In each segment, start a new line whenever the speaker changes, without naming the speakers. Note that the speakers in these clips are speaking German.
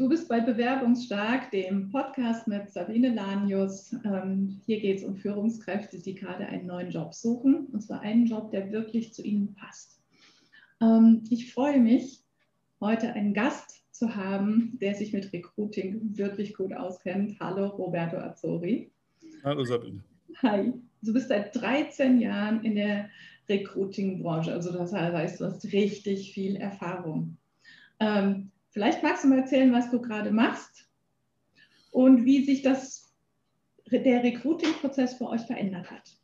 du bist bei Bewerbungsstark, dem Podcast mit Sabine Lanius. Ähm, hier geht es um Führungskräfte, die gerade einen neuen Job suchen, und zwar einen Job, der wirklich zu ihnen passt. Ähm, ich freue mich, heute einen Gast zu haben, der sich mit Recruiting wirklich gut auskennt. Hallo, Roberto Azzori.
Hallo, Sabine.
Hi. Du bist seit 13 Jahren in der Recruiting-Branche, also das heißt, du hast richtig viel Erfahrung. Ähm, vielleicht magst du mal erzählen, was du gerade machst und wie sich das, der Recruiting-Prozess für euch verändert hat.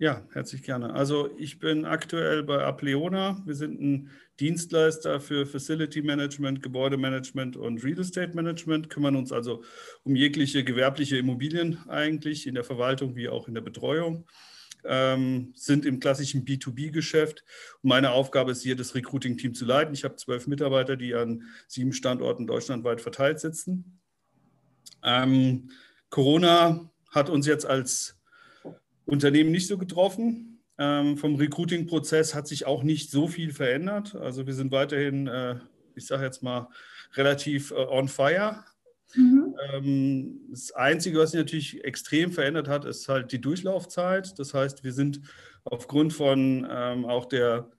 Ja, herzlich gerne. Also ich bin aktuell bei Apleona. Wir sind ein Dienstleister für Facility Management, Gebäudemanagement und Real Estate Management, kümmern uns also um jegliche gewerbliche Immobilien eigentlich in der Verwaltung wie auch in der Betreuung. Ähm, sind im klassischen B2B-Geschäft. meine Aufgabe ist hier, das Recruiting-Team zu leiten. Ich habe zwölf Mitarbeiter, die an sieben Standorten deutschlandweit verteilt sitzen. Ähm, Corona hat uns jetzt als Unternehmen nicht so getroffen. Ähm, vom Recruiting-Prozess hat sich auch nicht so viel verändert. Also wir sind weiterhin, äh, ich sage jetzt mal, relativ äh, on fire. Mhm. Ähm, das Einzige, was sich natürlich extrem verändert hat, ist halt die Durchlaufzeit. Das heißt, wir sind aufgrund von ähm, auch der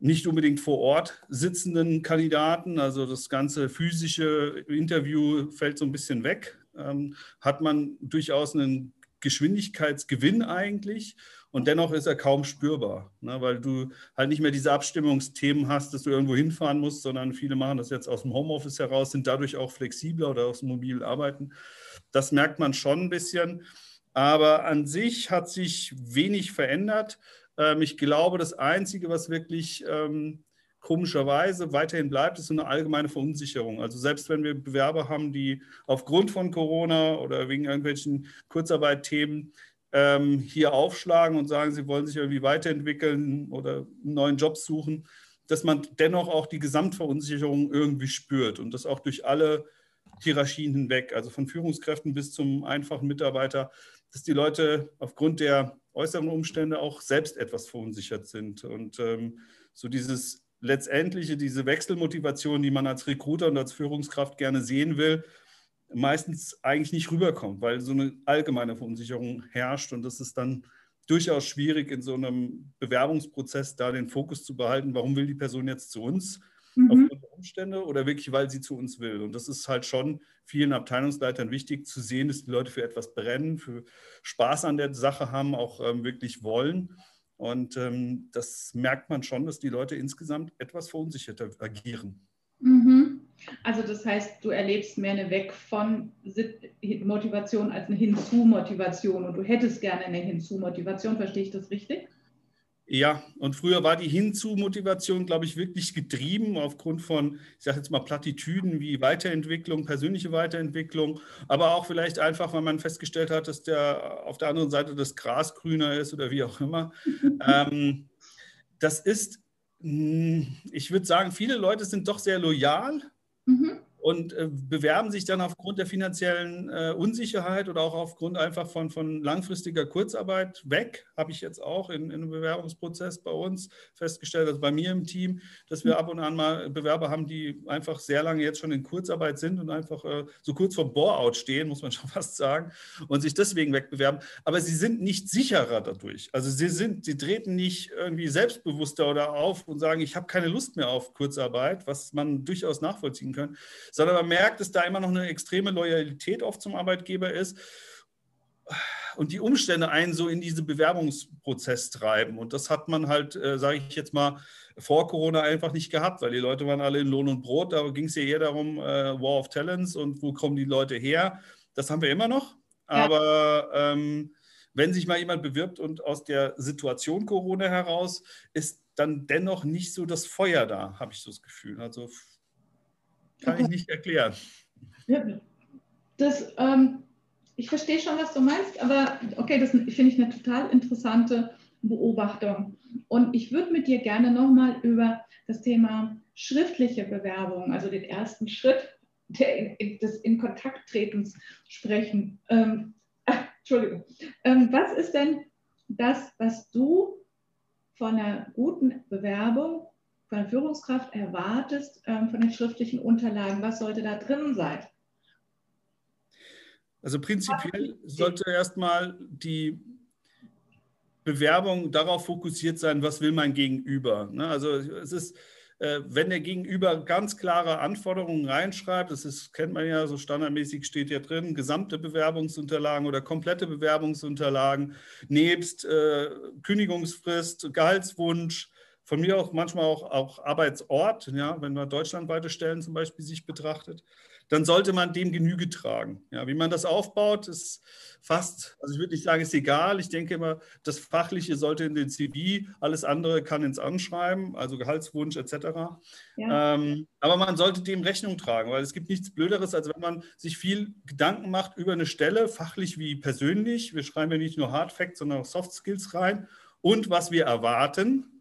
nicht unbedingt vor Ort sitzenden Kandidaten, also das ganze physische Interview fällt so ein bisschen weg, ähm, hat man durchaus einen Geschwindigkeitsgewinn eigentlich und dennoch ist er kaum spürbar, ne, weil du halt nicht mehr diese Abstimmungsthemen hast, dass du irgendwo hinfahren musst, sondern viele machen das jetzt aus dem Homeoffice heraus, sind dadurch auch flexibler oder aus dem mobilen Arbeiten. Das merkt man schon ein bisschen, aber an sich hat sich wenig verändert. Ähm, ich glaube, das Einzige, was wirklich ähm, komischerweise weiterhin bleibt, ist so eine allgemeine Verunsicherung. Also selbst wenn wir Bewerber haben, die aufgrund von Corona oder wegen irgendwelchen Kurzarbeitthemen ähm, hier aufschlagen und sagen, sie wollen sich irgendwie weiterentwickeln oder einen neuen Job suchen, dass man dennoch auch die Gesamtverunsicherung irgendwie spürt und das auch durch alle Hierarchien hinweg, also von Führungskräften bis zum einfachen Mitarbeiter, dass die Leute aufgrund der äußeren Umstände auch selbst etwas verunsichert sind. Und ähm, so dieses letztendlich diese Wechselmotivation, die man als Recruiter und als Führungskraft gerne sehen will, meistens eigentlich nicht rüberkommt, weil so eine allgemeine Verunsicherung herrscht und das ist dann durchaus schwierig in so einem Bewerbungsprozess da den Fokus zu behalten, warum will die Person jetzt zu uns mhm. aufgrund der Umstände oder wirklich, weil sie zu uns will. Und das ist halt schon vielen Abteilungsleitern wichtig zu sehen, dass die Leute für etwas brennen, für Spaß an der Sache haben, auch ähm, wirklich wollen und ähm, das merkt man schon, dass die Leute insgesamt etwas verunsicherter agieren.
Mhm. Also das heißt, du erlebst mehr eine Weg von Motivation als eine Hinzu-Motivation und du hättest gerne eine Hinzu-Motivation, verstehe ich das richtig?
Ja, und früher war die Hinzu-Motivation, glaube ich, wirklich getrieben aufgrund von, ich sage jetzt mal, Plattitüden wie Weiterentwicklung, persönliche Weiterentwicklung, aber auch vielleicht einfach, weil man festgestellt hat, dass der auf der anderen Seite das Gras grüner ist oder wie auch immer. ähm, das ist, hm, ich würde sagen, viele Leute sind doch sehr loyal. Mhm und äh, bewerben sich dann aufgrund der finanziellen äh, Unsicherheit oder auch aufgrund einfach von, von langfristiger Kurzarbeit weg. Habe ich jetzt auch in, in, einem Bewerbungsprozess bei uns festgestellt, also bei mir im Team, dass wir ab und an mal Bewerber haben, die einfach sehr lange jetzt schon in Kurzarbeit sind und einfach äh, so kurz vor Bore-out stehen, muss man schon fast sagen, und sich deswegen wegbewerben. Aber sie sind nicht sicherer dadurch. Also sie sind, sie treten nicht irgendwie selbstbewusster oder auf und sagen, ich habe keine Lust mehr auf Kurzarbeit, was man durchaus nachvollziehen kann sondern man merkt, dass da immer noch eine extreme Loyalität oft zum Arbeitgeber ist und die Umstände einen so in diesen Bewerbungsprozess treiben. Und das hat man halt, äh, sage ich jetzt mal, vor Corona einfach nicht gehabt, weil die Leute waren alle in Lohn und Brot. Da ging es ja eher darum, äh, War of Talents und wo kommen die Leute her. Das haben wir immer noch. Aber ja. ähm, wenn sich mal jemand bewirbt und aus der Situation Corona heraus ist dann dennoch nicht so das Feuer da, habe ich so das Gefühl. Also kann ich nicht erklären.
Das, ähm, ich verstehe schon, was du meinst, aber okay, das finde ich eine total interessante Beobachtung. Und ich würde mit dir gerne nochmal über das Thema schriftliche Bewerbung, also den ersten Schritt der, des in Kontakt tretens sprechen. Ähm, ach, Entschuldigung. Ähm, was ist denn das, was du von einer guten Bewerbung von der Führungskraft erwartest ähm, von den schriftlichen Unterlagen? Was sollte da drin sein?
Also prinzipiell sollte erstmal die Bewerbung darauf fokussiert sein, was will mein Gegenüber. Ne? Also es ist, äh, wenn der Gegenüber ganz klare Anforderungen reinschreibt, das ist, kennt man ja, so standardmäßig steht ja drin, gesamte Bewerbungsunterlagen oder komplette Bewerbungsunterlagen, nebst äh, Kündigungsfrist, Gehaltswunsch, von mir auch manchmal auch, auch Arbeitsort, ja, wenn man deutschlandweite Stellen zum Beispiel sich betrachtet, dann sollte man dem Genüge tragen. Ja, wie man das aufbaut, ist fast, also ich würde nicht sagen, ist egal. Ich denke immer, das Fachliche sollte in den CV, alles andere kann ins Anschreiben, also Gehaltswunsch etc. Ja. Ähm, aber man sollte dem Rechnung tragen, weil es gibt nichts Blöderes, als wenn man sich viel Gedanken macht über eine Stelle, fachlich wie persönlich. Wir schreiben ja nicht nur Hard Facts, sondern auch Soft Skills rein und was wir erwarten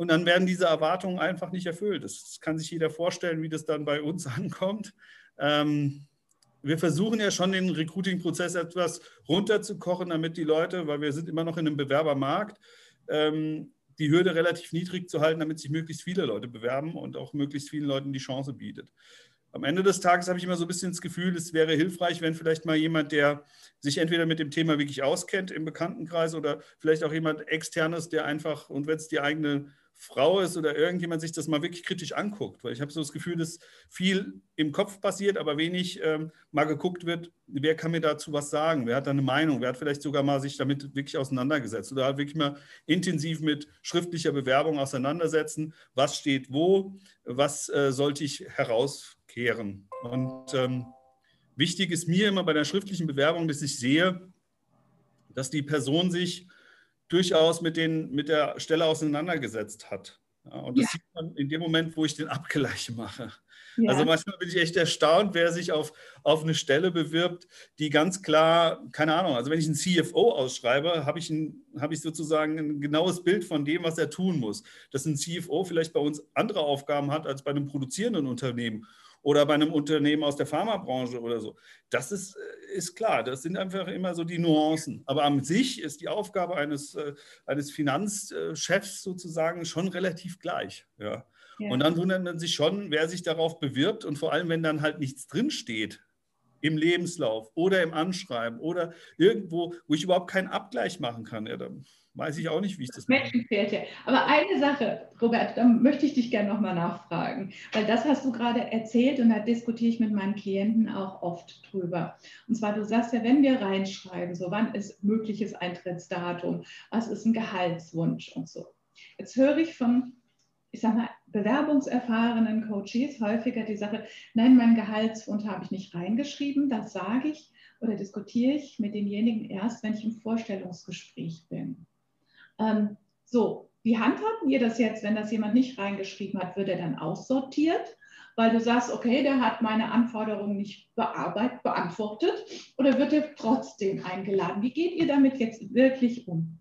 und dann werden diese Erwartungen einfach nicht erfüllt. Das kann sich jeder vorstellen, wie das dann bei uns ankommt. Ähm, wir versuchen ja schon den Recruiting-Prozess etwas runterzukochen, damit die Leute, weil wir sind immer noch in einem Bewerbermarkt, ähm, die Hürde relativ niedrig zu halten, damit sich möglichst viele Leute bewerben und auch möglichst vielen Leuten die Chance bietet. Am Ende des Tages habe ich immer so ein bisschen das Gefühl, es wäre hilfreich, wenn vielleicht mal jemand, der sich entweder mit dem Thema wirklich auskennt im Bekanntenkreis oder vielleicht auch jemand externes, der einfach, und wenn es die eigene Frau ist oder irgendjemand sich das mal wirklich kritisch anguckt. Weil ich habe so das Gefühl, dass viel im Kopf passiert, aber wenig ähm, mal geguckt wird, wer kann mir dazu was sagen, wer hat da eine Meinung, wer hat vielleicht sogar mal sich damit wirklich auseinandergesetzt oder wirklich mal intensiv mit schriftlicher Bewerbung auseinandersetzen, was steht wo, was äh, sollte ich herauskehren. Und ähm, wichtig ist mir immer bei der schriftlichen Bewerbung, dass ich sehe, dass die Person sich durchaus mit, den, mit der Stelle auseinandergesetzt hat. Ja, und das ja. sieht man in dem Moment, wo ich den Abgleich mache. Ja. Also manchmal bin ich echt erstaunt, wer sich auf, auf eine Stelle bewirbt, die ganz klar, keine Ahnung, also wenn ich einen CFO ausschreibe, habe ich, ein, hab ich sozusagen ein genaues Bild von dem, was er tun muss. Dass ein CFO vielleicht bei uns andere Aufgaben hat als bei einem produzierenden Unternehmen oder bei einem Unternehmen aus der Pharmabranche oder so. Das ist, äh, ist klar, das sind einfach immer so die Nuancen. Aber an sich ist die Aufgabe eines, äh, eines Finanzchefs sozusagen schon relativ gleich. Ja. ja. Und dann wundert man sich schon, wer sich darauf bewirbt und vor allem, wenn dann halt nichts drinsteht im Lebenslauf oder im Anschreiben oder irgendwo, wo ich überhaupt keinen Abgleich machen kann. Ja, dann weiß ich auch nicht, wie ich das
mache. Menschenfährte. Aber eine Sache, Robert, da möchte ich dich gerne nochmal nachfragen, weil das hast du gerade erzählt und da diskutiere ich mit meinen Klienten auch oft drüber. Und zwar, du sagst ja, wenn wir reinschreiben, so wann ist mögliches Eintrittsdatum, was ist ein Gehaltswunsch und so. Jetzt höre ich von, ich sag mal, bewerbungserfahrenen Coaches häufiger die Sache, nein, meinen Gehaltswunsch habe ich nicht reingeschrieben, das sage ich oder diskutiere ich mit demjenigen erst, wenn ich im Vorstellungsgespräch bin. Ähm, so, wie handhaben wir das jetzt, wenn das jemand nicht reingeschrieben hat? Wird er dann aussortiert, weil du sagst, okay, der hat meine Anforderungen nicht bearbeitet, beantwortet oder wird er trotzdem eingeladen? Wie geht ihr damit jetzt wirklich um?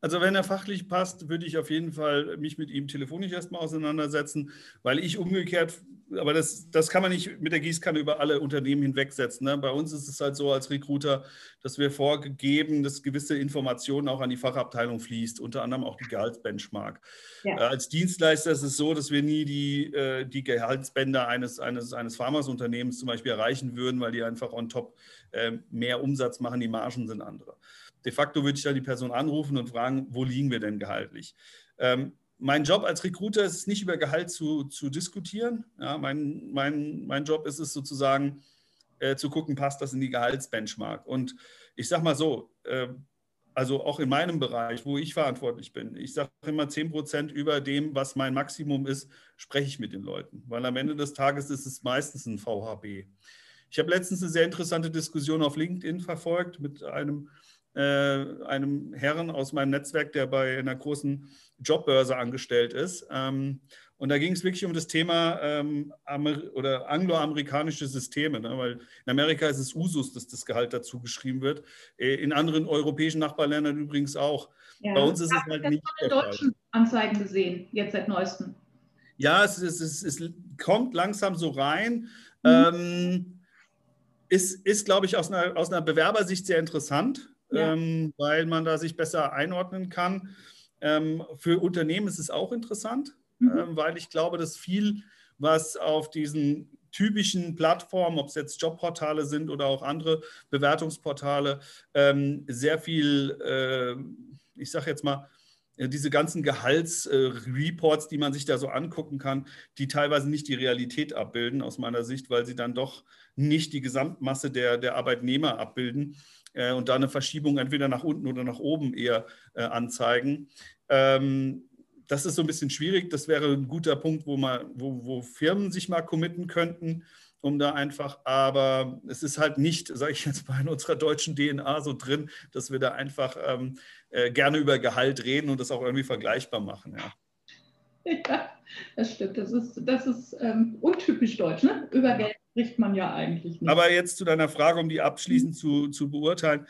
Also wenn er fachlich passt, würde ich auf jeden Fall mich mit ihm telefonisch erstmal auseinandersetzen, weil ich umgekehrt, aber das, das kann man nicht mit der Gießkanne über alle Unternehmen hinwegsetzen. Ne? Bei uns ist es halt so als Recruiter, dass wir vorgegeben, dass gewisse Informationen auch an die Fachabteilung fließt, unter anderem auch die Gehaltsbenchmark. Ja. Äh, als Dienstleister ist es so, dass wir nie die, äh, die Gehaltsbänder eines, eines, eines Pharmasunternehmens zum Beispiel erreichen würden, weil die einfach on top äh, mehr Umsatz machen, die Margen sind andere de facto würde ich dann die Person anrufen und fragen, wo liegen wir denn gehaltlich? Ähm, mein Job als Recruiter ist es nicht über Gehalt zu, zu diskutieren. Ja, mein, mein, mein Job ist es sozusagen äh, zu gucken, passt das in die Gehaltsbenchmark. Und ich sage mal so, äh, also auch in meinem Bereich, wo ich verantwortlich bin, ich sage immer 10 Prozent über dem, was mein Maximum ist, spreche ich mit den Leuten. Weil am Ende des Tages ist es meistens ein VHB. Ich habe letztens eine sehr interessante Diskussion auf LinkedIn verfolgt mit einem äh, einem Herrn aus meinem Netzwerk, der bei einer großen Jobbörse angestellt ist. Ähm, und da ging es wirklich um das Thema ähm, oder angloamerikanische Systeme, ne? weil in Amerika ist es Usus, dass das Gehalt dazu geschrieben wird. Äh, in anderen europäischen Nachbarländern übrigens auch. Ja, Bei uns ist es halt nicht
der deutschen Anzeigen gesehen, jetzt seit neuestem.
Ja, es, es, es, es kommt langsam so rein. Mhm. Ähm, ist, ist glaube ich, aus einer, aus einer Bewerbersicht sehr interessant ja. ähm, weil man da sich besser einordnen kann. Ähm, für Unternehmen ist es auch interessant, mhm. äh, weil ich glaube, dass viel, was auf diesen typischen Plattformen, ob es jetzt Jobportale sind oder auch andere Bewertungsportale, ähm, sehr viel, äh, ich sage jetzt mal, diese ganzen Gehaltsreports, äh, die man sich da so angucken kann, die teilweise nicht die Realität abbilden, aus meiner Sicht, weil sie dann doch nicht die Gesamtmasse der, der Arbeitnehmer abbilden äh, und da eine Verschiebung entweder nach unten oder nach oben eher äh, anzeigen. Ähm, das ist so ein bisschen schwierig. Das wäre ein guter Punkt, wo, man, wo, wo Firmen sich mal committen könnten, um da einfach, aber es ist halt nicht, sage ich jetzt mal, in unserer deutschen DNA so drin, dass wir da einfach ähm, äh, gerne über Gehalt reden und das auch irgendwie vergleichbar machen. Ja.
Ja, das stimmt. Das ist, das ist ähm, untypisch deutsch. Ne? Über Geld spricht man ja eigentlich nicht.
Aber jetzt zu deiner Frage, um die abschließend mhm. zu, zu beurteilen.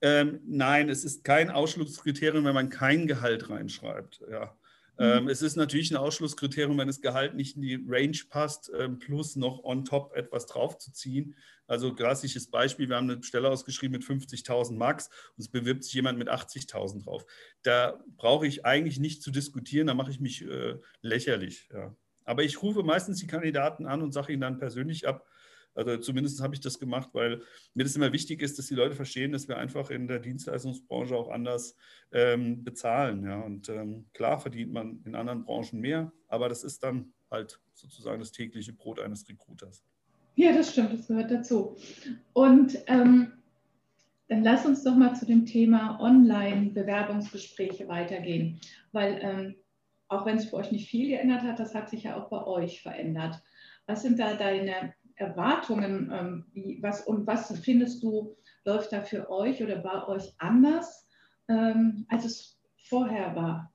Ähm, nein, es ist kein Ausschlusskriterium, wenn man kein Gehalt reinschreibt. Ja. Ähm, mhm. es ist natürlich ein Ausschlusskriterium, wenn das Gehalt nicht in die Range passt, ähm, plus noch on top etwas draufzuziehen. Also klassisches Beispiel, wir haben eine Stelle ausgeschrieben mit 50.000 Max und es bewirbt sich jemand mit 80.000 drauf. Da brauche ich eigentlich nicht zu diskutieren, da mache ich mich äh, lächerlich. Ja. Aber ich rufe meistens die Kandidaten an und sage ihnen dann persönlich ab, also zumindest habe ich das gemacht, weil mir das immer wichtig ist, dass die Leute verstehen, dass wir einfach in der Dienstleistungsbranche auch anders ähm, bezahlen. Ja. Und ähm, klar verdient man in anderen Branchen mehr, aber das ist dann halt sozusagen das tägliche Brot eines Recruiters.
Ja, das stimmt, das gehört dazu. Und ähm, dann lass uns doch mal zu dem Thema Online-Bewerbungsgespräche weitergehen, weil ähm, auch wenn es für euch nicht viel geändert hat, das hat sich ja auch bei euch verändert. Was sind da deine Erwartungen? Ähm, wie, was, und was findest du, läuft da für euch oder bei euch anders, ähm, als es vorher war?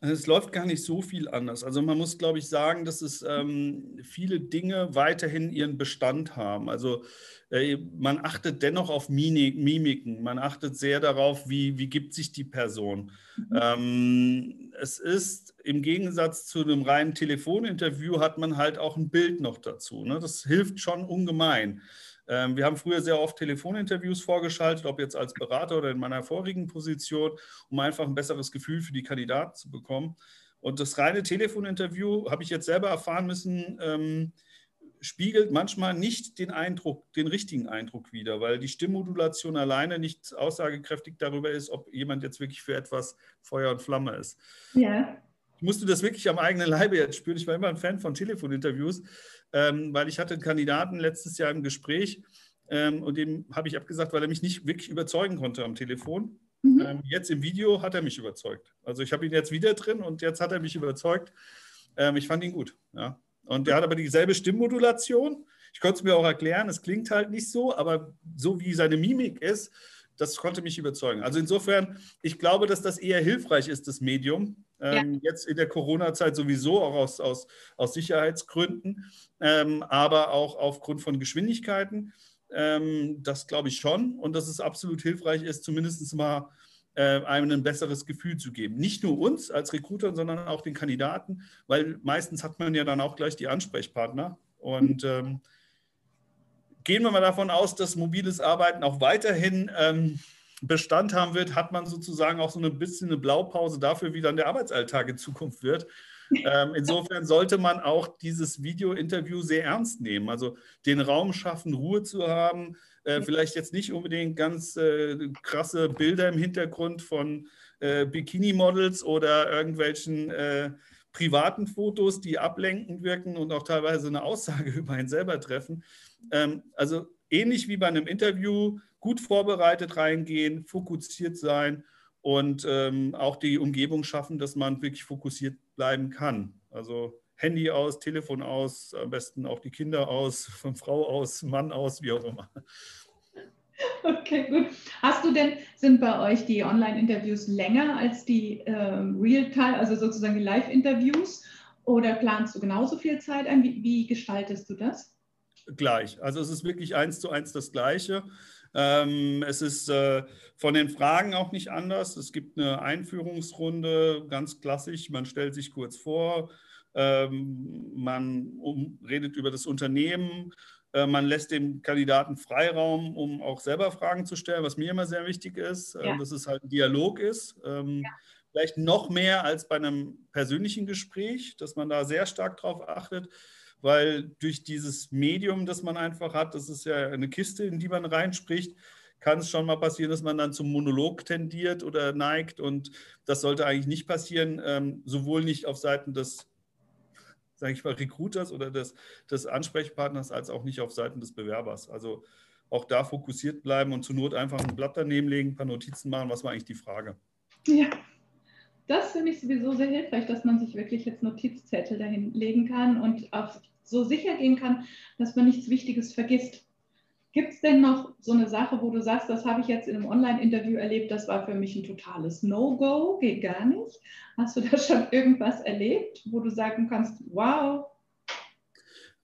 Es läuft gar nicht so viel anders. Also man muss, glaube ich, sagen, dass es ähm, viele Dinge weiterhin ihren Bestand haben. Also äh, man achtet dennoch auf Mimiken, man achtet sehr darauf, wie, wie gibt sich die Person. Mhm. Ähm, es ist im Gegensatz zu einem reinen Telefoninterview, hat man halt auch ein Bild noch dazu. Ne? Das hilft schon ungemein. Ähm, wir haben früher sehr oft Telefoninterviews vorgeschaltet, ob jetzt als Berater oder in meiner vorigen Position, um einfach ein besseres Gefühl für die Kandidaten zu bekommen. Und das reine Telefoninterview habe ich jetzt selber erfahren müssen, ähm, spiegelt manchmal nicht den Eindruck, den richtigen Eindruck wider, weil die Stimmmodulation alleine nicht aussagekräftig darüber ist, ob jemand jetzt wirklich für etwas Feuer und Flamme ist. Ja. Ich musste das wirklich am eigenen Leibe jetzt spüren. Ich war immer ein Fan von Telefoninterviews, ähm, weil ich hatte einen Kandidaten letztes Jahr im Gespräch ähm, und dem habe ich abgesagt, weil er mich nicht wirklich überzeugen konnte am Telefon. Mhm. Ähm, jetzt im Video hat er mich überzeugt. Also ich habe ihn jetzt wieder drin und jetzt hat er mich überzeugt. Ähm, ich fand ihn gut. Ja. Und der hat aber dieselbe Stimmmodulation. Ich konnte es mir auch erklären, es klingt halt nicht so, aber so wie seine Mimik ist, das konnte mich überzeugen. Also insofern, ich glaube, dass das eher hilfreich ist, das Medium. Ähm, ja. Jetzt in der Corona-Zeit sowieso, auch aus, aus, aus Sicherheitsgründen, ähm, aber auch aufgrund von Geschwindigkeiten. Ähm, das glaube ich schon. Und dass es absolut hilfreich ist, zumindest mal äh, einem ein besseres Gefühl zu geben. Nicht nur uns als Recruitern, sondern auch den Kandidaten, weil meistens hat man ja dann auch gleich die Ansprechpartner. Und ähm, gehen wir mal davon aus, dass mobiles Arbeiten auch weiterhin ähm, Bestand haben wird, hat man sozusagen auch so ein bisschen eine Blaupause dafür, wie dann der Arbeitsalltag in Zukunft wird. Ähm, insofern sollte man auch dieses Video-Interview sehr ernst nehmen. Also den Raum schaffen, Ruhe zu haben, äh, vielleicht jetzt nicht unbedingt ganz äh, krasse Bilder im Hintergrund von äh, Bikini-Models oder irgendwelchen äh, privaten Fotos, die ablenkend wirken und auch teilweise eine Aussage über einen selber treffen. Ähm, also ähnlich wie bei einem Interview, gut vorbereitet reingehen, fokussiert sein und ähm, auch die Umgebung schaffen, dass man wirklich fokussiert bleiben kann. Also Handy aus, Telefon aus, am besten auch die Kinder aus, von Frau aus, Mann aus, wie auch immer.
Okay, gut. Hast du denn, sind bei euch die Online-Interviews länger als die äh, Real-Time, also sozusagen die Live-Interviews? Oder planst du genauso viel Zeit ein? Wie, wie, gestaltest du das?
Gleich. Also es ist wirklich eins zu eins das Gleiche. Ähm, es ist äh, von den Fragen auch nicht anders. Es gibt eine Einführungsrunde, ganz klassisch. Man stellt sich kurz vor, ähm, man um, redet über das Unternehmen, äh, man lässt dem Kandidaten Freiraum, um auch selber Fragen zu stellen, was mir immer sehr wichtig ist, äh, ja. dass es halt ein Dialog ist. Ähm, ja. Vielleicht noch mehr als bei einem persönlichen Gespräch, dass man da sehr stark drauf achtet, weil durch dieses Medium, das man einfach hat, das ist ja eine Kiste, in die man reinspricht, kann es schon mal passieren, dass man dann zum Monolog tendiert oder neigt. Und das sollte eigentlich nicht passieren, ähm, sowohl nicht auf Seiten des, sage ich mal, Recruiters oder des, des Ansprechpartners, als auch nicht auf Seiten des Bewerbers. Also auch da fokussiert bleiben und zur Not einfach ein Blatt daneben legen, ein paar Notizen machen. Was war eigentlich die Frage?
Ja, das finde ich sowieso sehr hilfreich, dass man sich wirklich jetzt Notizzettel dahin legen kann und auch so sicher gehen kann, dass man nichts Wichtiges vergisst. Gibt es denn noch so eine Sache, wo du sagst, das habe ich jetzt in einem Online-Interview erlebt, das war für mich ein totales No-Go, geht gar nicht? Hast du da schon irgendwas erlebt, wo du sagen kannst, wow,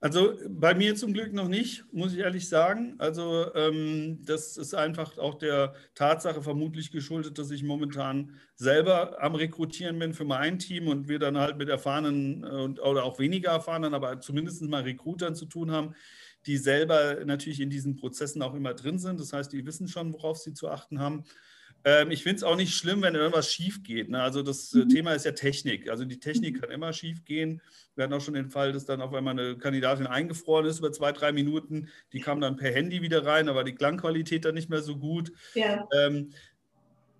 also bei mir zum Glück noch nicht, muss ich ehrlich sagen. Also ähm, das ist einfach auch der Tatsache vermutlich geschuldet, dass ich momentan selber am Rekrutieren bin für mein Team und wir dann halt mit erfahrenen und, oder auch weniger erfahrenen, aber zumindest mal Rekrutern zu tun haben, die selber natürlich in diesen Prozessen auch immer drin sind. Das heißt, die wissen schon, worauf sie zu achten haben. Ähm, ich finde es auch nicht schlimm, wenn irgendwas schief geht. Ne? Also das äh, mhm. Thema ist ja Technik. Also die Technik kann immer schief gehen. Wir hatten auch schon den Fall, dass dann auf einmal eine Kandidatin eingefroren ist über zwei, drei Minuten. Die kam dann per Handy wieder rein, aber die Klangqualität dann nicht mehr so gut. Ja. Ähm,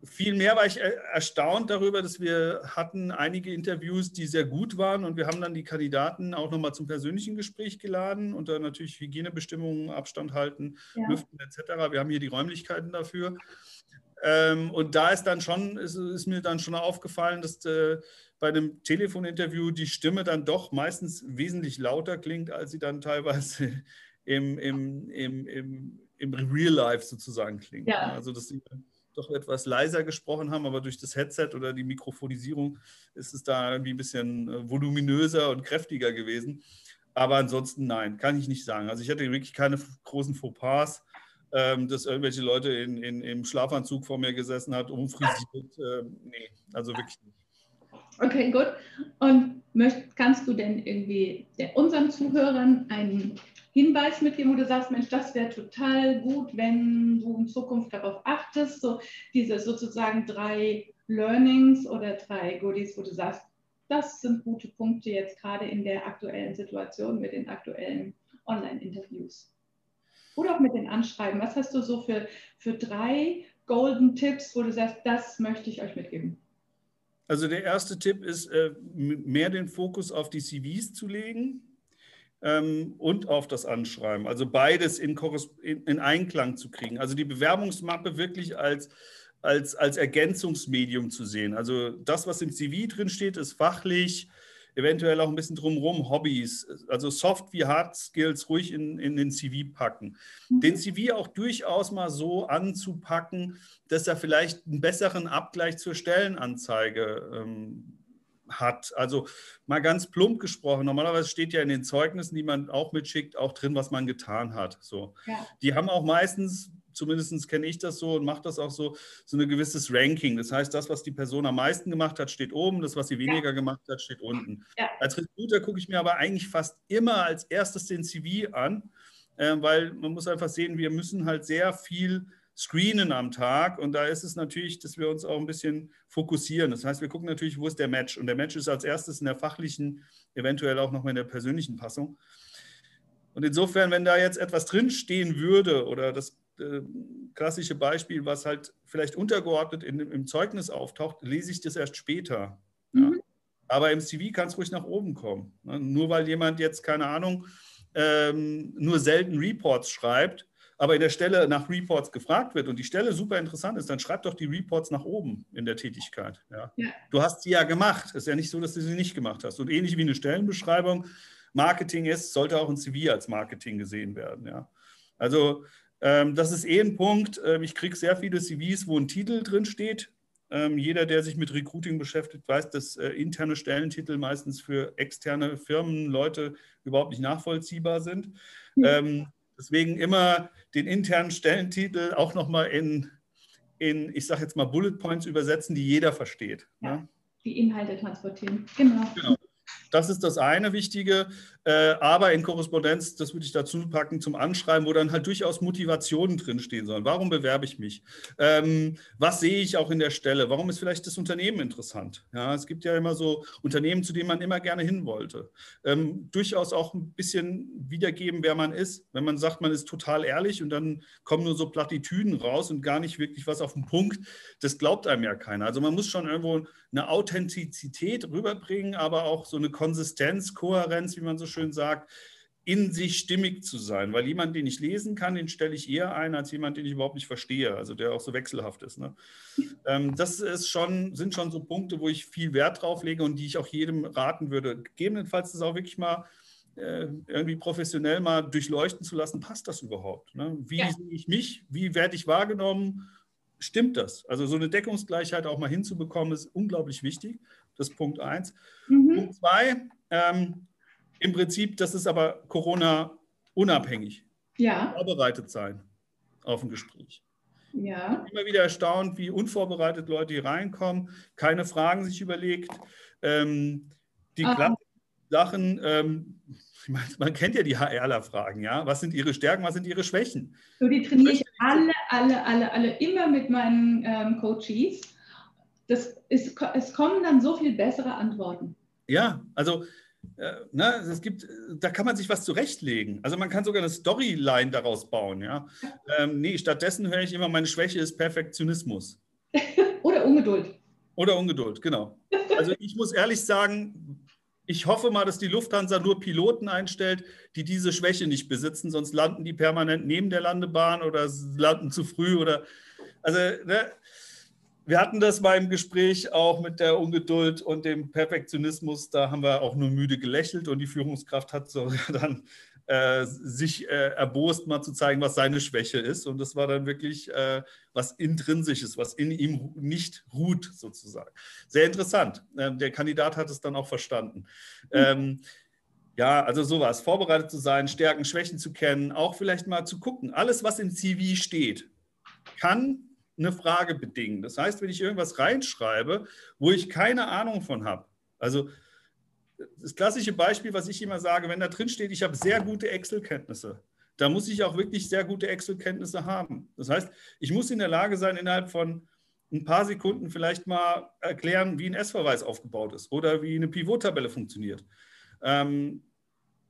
Vielmehr war ich erstaunt darüber, dass wir hatten einige Interviews, die sehr gut waren und wir haben dann die Kandidaten auch nochmal zum persönlichen Gespräch geladen und dann natürlich Hygienebestimmungen, Abstand halten, ja. Lüften etc. Wir haben hier die Räumlichkeiten dafür. Ähm, und da ist dann schon, ist, ist, mir dann schon aufgefallen, dass äh, bei einem Telefoninterview die Stimme dann doch meistens wesentlich lauter klingt, als sie dann teilweise im, im, im, im, im Real Life sozusagen klingt. Ja. Also dass sie doch etwas leiser gesprochen haben, aber durch das Headset oder die Mikrofonisierung ist es da irgendwie ein bisschen äh, voluminöser und kräftiger gewesen. Aber ansonsten nein, kann ich nicht sagen. Also ich hatte wirklich keine großen Fauxpas ähm, dass irgendwelche Leute in, in, im Schlafanzug vor mir gesessen hat, umfrisiert. Äh, nee, also wirklich nicht.
Okay, gut. Und möcht, kannst du denn irgendwie der, unseren Zuhörern einen Hinweis mitgeben, wo du sagst, Mensch, das wäre total gut, wenn du in Zukunft darauf achtest, so diese sozusagen drei Learnings oder drei Goodies, wo du sagst, das sind gute Punkte jetzt gerade in der aktuellen Situation mit den aktuellen Online-Interviews? Oder auch mit den Anschreiben. Was hast du so für, für drei Golden Tipps, wo du sagst, das möchte ich euch mitgeben?
Also der erste Tipp ist, äh, mehr den Fokus auf die CVs zu legen ähm, und auf das Anschreiben. Also beides in, in Einklang zu kriegen. Also die Bewerbungsmappe wirklich als, als, als Ergänzungsmedium zu sehen. Also das, was im CV drin steht, ist fachlich, eventuell auch ein bisschen drumherum Hobbys, also Soft wie Hard Skills ruhig in, in den CV packen. Mhm. Den CV auch durchaus mal so anzupacken, dass er vielleicht einen besseren Abgleich zur Stellenanzeige ähm, hat. Also mal ganz plump gesprochen, normalerweise steht ja in den Zeugnissen, die man auch mitschickt, auch drin, was man getan hat. So. Ja. Die haben auch meistens zumindest kenne ich das so und mache das auch so, so ein gewisses Ranking. Das heißt, das, was die Person am meisten gemacht hat, steht oben, das, was sie weniger ja. gemacht hat, steht unten. Ja. Als Recruiter gucke ich mir aber eigentlich fast immer als erstes den CV an, äh, weil man muss einfach sehen, wir müssen halt sehr viel screenen am Tag und da ist es natürlich, dass wir uns auch ein bisschen fokussieren. Das heißt, wir gucken natürlich, wo ist der Match und der Match ist als erstes in der fachlichen, eventuell auch noch in der persönlichen Passung. Und insofern, wenn da jetzt etwas drinstehen würde oder das äh, klassische Beispiel, was halt vielleicht untergeordnet in, im Zeugnis auftaucht, lese ich das erst später. Mhm. Ja. Aber im CV kann es ruhig nach oben kommen. Ne? Nur weil jemand jetzt, keine Ahnung, ähm, nur selten Reports schreibt, aber in der Stelle nach Reports gefragt wird und die Stelle super interessant ist, dann schreib doch die Reports nach oben in der Tätigkeit. Ja. ja. Du hast sie ja gemacht. Es ist ja nicht so, dass du sie nicht gemacht hast. Und ähnlich wie eine Stellenbeschreibung Marketing ist, sollte auch ein CV als Marketing gesehen werden. Ja. Also das ist eh ein Punkt. Ähm, ich kriege sehr viele CVs, wo ein Titel drin steht. Ähm, jeder, der sich mit Recruiting beschäftigt, weiß, dass äh, interne Stellentitel meistens für externe Firmen, Leute überhaupt nicht nachvollziehbar sind. Deswegen immer den internen Stellentitel auch nochmal in, in, ich sage jetzt mal, Bullet Points übersetzen, die jeder versteht.
Ja, ne? Die Inhalte transportieren. Genau. genau.
Das ist das eine Wichtige. Äh, aber in Korrespondenz, das würde ich dazu packen zum Anschreiben, wo dann halt durchaus Motivationen drinstehen sollen. Warum bewerbe ich mich? Ähm, was sehe ich auch in der Stelle? Warum ist vielleicht das Unternehmen interessant? Ja, es gibt ja immer so Unternehmen, zu denen man immer gerne hin wollte. Ähm, durchaus auch ein bisschen wiedergeben, wer man ist. Wenn man sagt, man ist total ehrlich und dann kommen nur so Plattitüden raus und gar nicht wirklich was auf den Punkt, das glaubt einem ja keiner. Also man muss schon irgendwo eine Authentizität rüberbringen, aber auch so eine Konsistenz, Kohärenz, wie man so schön sagt, in sich stimmig zu sein. Weil jemand, den ich lesen kann, den stelle ich eher ein, als jemand, den ich überhaupt nicht verstehe, also der auch so wechselhaft ist. Ne? Ähm, das ist schon, sind schon so Punkte, wo ich viel Wert drauf lege und die ich auch jedem raten würde. Gegebenenfalls das auch wirklich mal äh, irgendwie professionell mal durchleuchten zu lassen, passt das überhaupt? Ne? Wie ja. sehe ich mich? Wie werde ich wahrgenommen? Stimmt das? Also so eine Deckungsgleichheit auch mal hinzubekommen, ist unglaublich wichtig. Das ist Punkt eins. Mhm. Punkt zwei, ähm, im Prinzip, das ist aber Corona unabhängig.
Ja.
Vorbereitet sein auf ein Gespräch.
Ja.
Immer wieder erstaunt, wie unvorbereitet Leute hier reinkommen, keine Fragen sich überlegt. Ähm, die ah. Sachen, ähm, man kennt ja die HRler-Fragen, ja. Was sind ihre Stärken, was sind ihre Schwächen?
So, die trainiere ich alle, alle, alle, alle immer mit meinen ähm, Coaches. Das ist, es kommen dann so viel bessere Antworten.
Ja, also äh, ne, es gibt, da kann man sich was zurechtlegen. Also man kann sogar eine Storyline daraus bauen. Ja? Ähm, nee, stattdessen höre ich immer, meine Schwäche ist Perfektionismus.
Oder Ungeduld.
Oder Ungeduld, genau. Also ich muss ehrlich sagen, ich hoffe mal, dass die Lufthansa nur Piloten einstellt, die diese Schwäche nicht besitzen, sonst landen die permanent neben der Landebahn oder landen zu früh oder also ne, wir hatten das beim Gespräch auch mit der Ungeduld und dem Perfektionismus. Da haben wir auch nur müde gelächelt und die Führungskraft hat so dann äh, sich äh, erbost, mal zu zeigen, was seine Schwäche ist. Und das war dann wirklich äh, was Intrinsisches, was in ihm nicht ruht, sozusagen. Sehr interessant. Ähm, der Kandidat hat es dann auch verstanden. Mhm. Ähm, ja, also sowas, vorbereitet zu sein, Stärken, Schwächen zu kennen, auch vielleicht mal zu gucken. Alles, was im CV steht, kann eine Frage bedingen. Das heißt, wenn ich irgendwas reinschreibe, wo ich keine Ahnung von habe, also das klassische Beispiel, was ich immer sage, wenn da drin steht, ich habe sehr gute Excel-Kenntnisse, da muss ich auch wirklich sehr gute Excel-Kenntnisse haben. Das heißt, ich muss in der Lage sein, innerhalb von ein paar Sekunden vielleicht mal erklären, wie ein S-Verweis aufgebaut ist oder wie eine Pivot-Tabelle funktioniert. Ähm,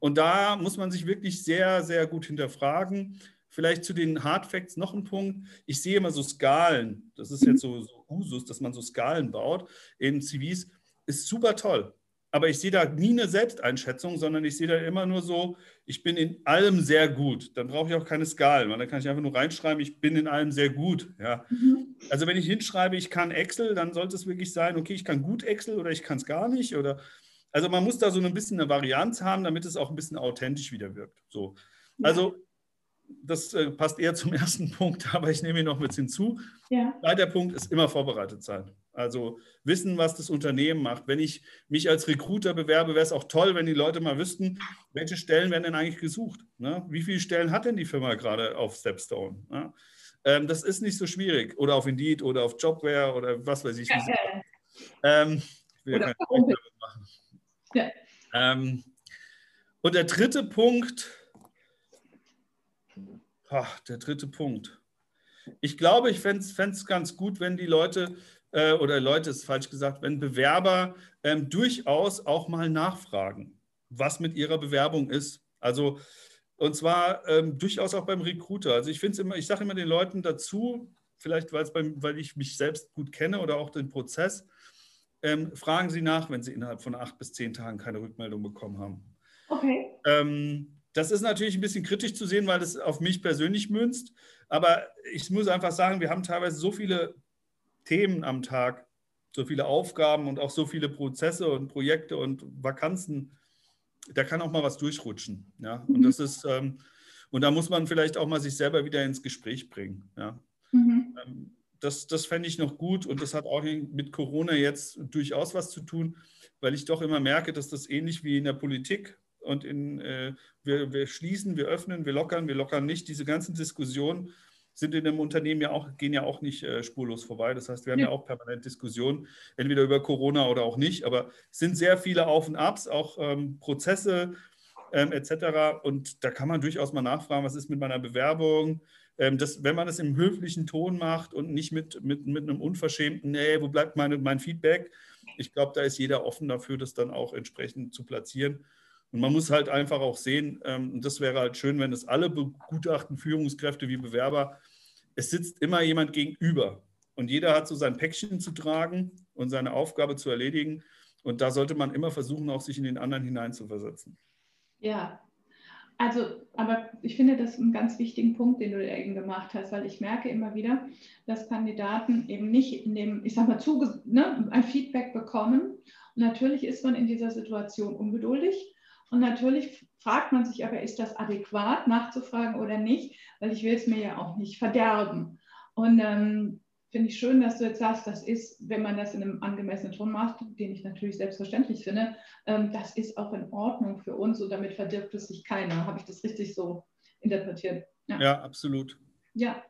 und da muss man sich wirklich sehr, sehr gut hinterfragen. Vielleicht zu den Hard Facts noch ein Punkt. Ich sehe immer so Skalen. Das ist jetzt so, so Usus, dass man so Skalen baut in CVs. Ist super toll. Aber ich sehe da nie eine Selbsteinschätzung, sondern ich sehe da immer nur so, ich bin in allem sehr gut. Dann brauche ich auch keine Skalen, weil dann kann ich einfach nur reinschreiben, ich bin in allem sehr gut. Ja. Mhm. Also wenn ich hinschreibe, ich kann Excel, dann sollte es wirklich sein, okay, ich kann gut Excel oder ich kann es gar nicht. Oder, also man muss da so ein bisschen eine Varianz haben, damit es auch ein bisschen authentisch wieder wirkt. So. Also das äh, passt eher zum ersten Punkt, aber ich nehme ihn noch mit hinzu. Ja. Zweiter Punkt ist immer vorbereitet sein. Also wissen, was das Unternehmen macht. Wenn ich mich als Recruiter bewerbe, wäre es auch toll, wenn die Leute mal wüssten, welche Stellen werden denn eigentlich gesucht. Ne? Wie viele Stellen hat denn die Firma gerade auf Stepstone? Ne? Ähm, das ist nicht so schwierig. Oder auf Indeed oder auf Jobware oder was weiß ich. Ja, ja. Ähm, ich will oder ja machen. Ja. Ähm, und der dritte Punkt, Ach, der dritte Punkt. Ich glaube, ich fände es ganz gut, wenn die Leute, äh, oder Leute ist falsch gesagt, wenn Bewerber ähm, durchaus auch mal nachfragen, was mit ihrer Bewerbung ist. Also, und zwar ähm, durchaus auch beim Recruiter. Also ich finde immer, ich sage immer den Leuten dazu, vielleicht weil ich mich selbst gut kenne oder auch den Prozess, ähm, fragen Sie nach, wenn Sie innerhalb von acht bis zehn Tagen keine Rückmeldung bekommen haben.
Okay.
Ähm, das ist natürlich ein bisschen kritisch zu sehen, weil das auf mich persönlich münzt. Aber ich muss einfach sagen, wir haben teilweise so viele Themen am Tag, so viele Aufgaben und auch so viele Prozesse und Projekte und Vakanzen. Da kann auch mal was durchrutschen. Ja? Und mhm. das ist, ähm, und da muss man vielleicht auch mal sich selber wieder ins Gespräch bringen. Ja? Mhm. Ähm, das, das fände ich noch gut und das hat auch mit Corona jetzt durchaus was zu tun, weil ich doch immer merke, dass das ähnlich wie in der Politik und in, äh, wir, wir schließen, wir öffnen, wir lockern, wir lockern nicht. Diese ganzen Diskussionen sind in einem Unternehmen ja auch, gehen ja auch nicht äh, spurlos vorbei. Das heißt, wir haben ja. ja auch permanent Diskussionen, entweder über Corona oder auch nicht. Aber es sind sehr viele Auf und Abs, auch ähm, Prozesse ähm, etc. Und da kann man durchaus mal nachfragen, was ist mit meiner Bewerbung? Ähm, das, wenn man es im höflichen Ton macht und nicht mit, mit, mit einem unverschämten, nee, wo bleibt meine, mein Feedback? Ich glaube, da ist jeder offen dafür, das dann auch entsprechend zu platzieren. Und man muss halt einfach auch sehen, ähm, und das wäre halt schön, wenn es alle begutachten, Führungskräfte wie Bewerber, es sitzt immer jemand gegenüber. Und jeder hat so sein Päckchen zu tragen und seine Aufgabe zu erledigen. Und da sollte man immer versuchen, auch sich in den anderen hineinzuversetzen.
Ja, also, aber ich finde das einen ganz wichtigen Punkt, den du eben gemacht hast, weil ich merke immer wieder, dass Kandidaten eben nicht in dem, ich sag mal, zuge, ne, ein Feedback bekommen. Und natürlich ist man in dieser Situation ungeduldig und natürlich fragt man sich aber, ist das adäquat nachzufragen oder nicht, weil ich will es mir ja auch nicht verderben. Und ähm, finde ich schön, dass du jetzt sagst, das ist, wenn man das in einem angemessenen Ton macht, den ich natürlich selbstverständlich finde, ähm, das ist auch in Ordnung für uns und damit verdirbt es sich keiner. Habe ich das richtig so interpretiert?
Ja, ja absolut.
Ja,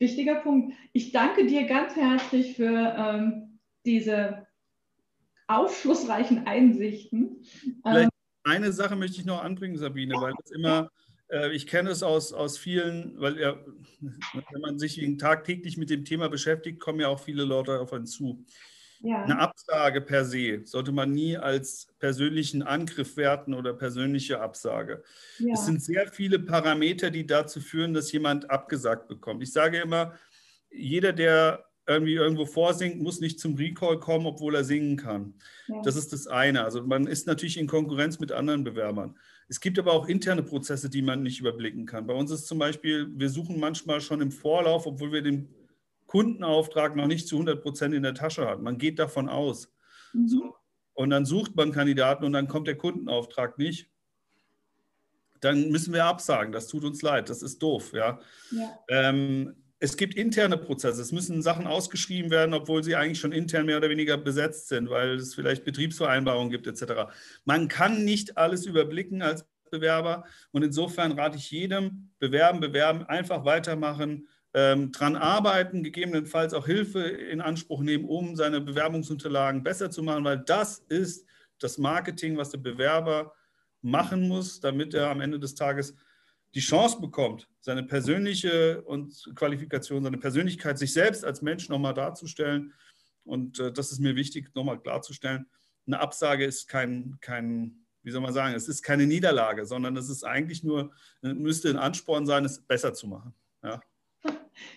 wichtiger Punkt. Ich danke dir ganz herzlich für ähm, diese aufschlussreichen Einsichten.
Vielleicht eine Sache möchte ich noch anbringen, Sabine, weil das immer, äh, ich kenne es aus, aus vielen, weil ja, wenn man sich tagtäglich mit dem Thema beschäftigt, kommen ja auch viele Leute auf einen zu. Ja. Eine Absage per se sollte man nie als persönlichen Angriff werten oder persönliche Absage. Ja. Es sind sehr viele Parameter, die dazu führen, dass jemand abgesagt bekommt. Ich sage immer, jeder, der irgendwie irgendwo vorsingt, muss nicht zum Recall kommen, obwohl er singen kann. Ja. Das ist das eine. Also man ist natürlich in Konkurrenz mit anderen Bewerbern. Es gibt aber auch interne Prozesse, die man nicht überblicken kann. Bei uns ist zum Beispiel, wir suchen manchmal schon im Vorlauf, obwohl wir den Kundenauftrag noch nicht zu 100 Prozent in der Tasche haben. Man geht davon aus. Mhm. So. Und dann sucht man Kandidaten und dann kommt der Kundenauftrag nicht. Dann müssen wir absagen. Das tut uns leid. Das ist doof. Ja. ja. Ähm, es gibt interne Prozesse. Es müssen Sachen ausgeschrieben werden, obwohl sie eigentlich schon intern mehr oder weniger besetzt sind, weil es vielleicht Betriebsvereinbarungen gibt etc. Man kann nicht alles überblicken als Bewerber und insofern rate ich jedem, bewerben, bewerben, einfach weitermachen, ähm, dran arbeiten, gegebenenfalls auch Hilfe in Anspruch nehmen, um seine Bewerbungsunterlagen besser zu machen, weil das ist das Marketing, was der Bewerber machen muss, damit er am Ende des Tages die Chance bekommt, seine persönliche und Qualifikation, seine Persönlichkeit, sich selbst als Mensch nochmal darzustellen. Und äh, das ist mir wichtig, nochmal klarzustellen. Eine Absage ist kein, kein, wie soll man sagen, es ist keine Niederlage, sondern es ist eigentlich nur, müsste ein Ansporn sein, es besser zu machen. Ja.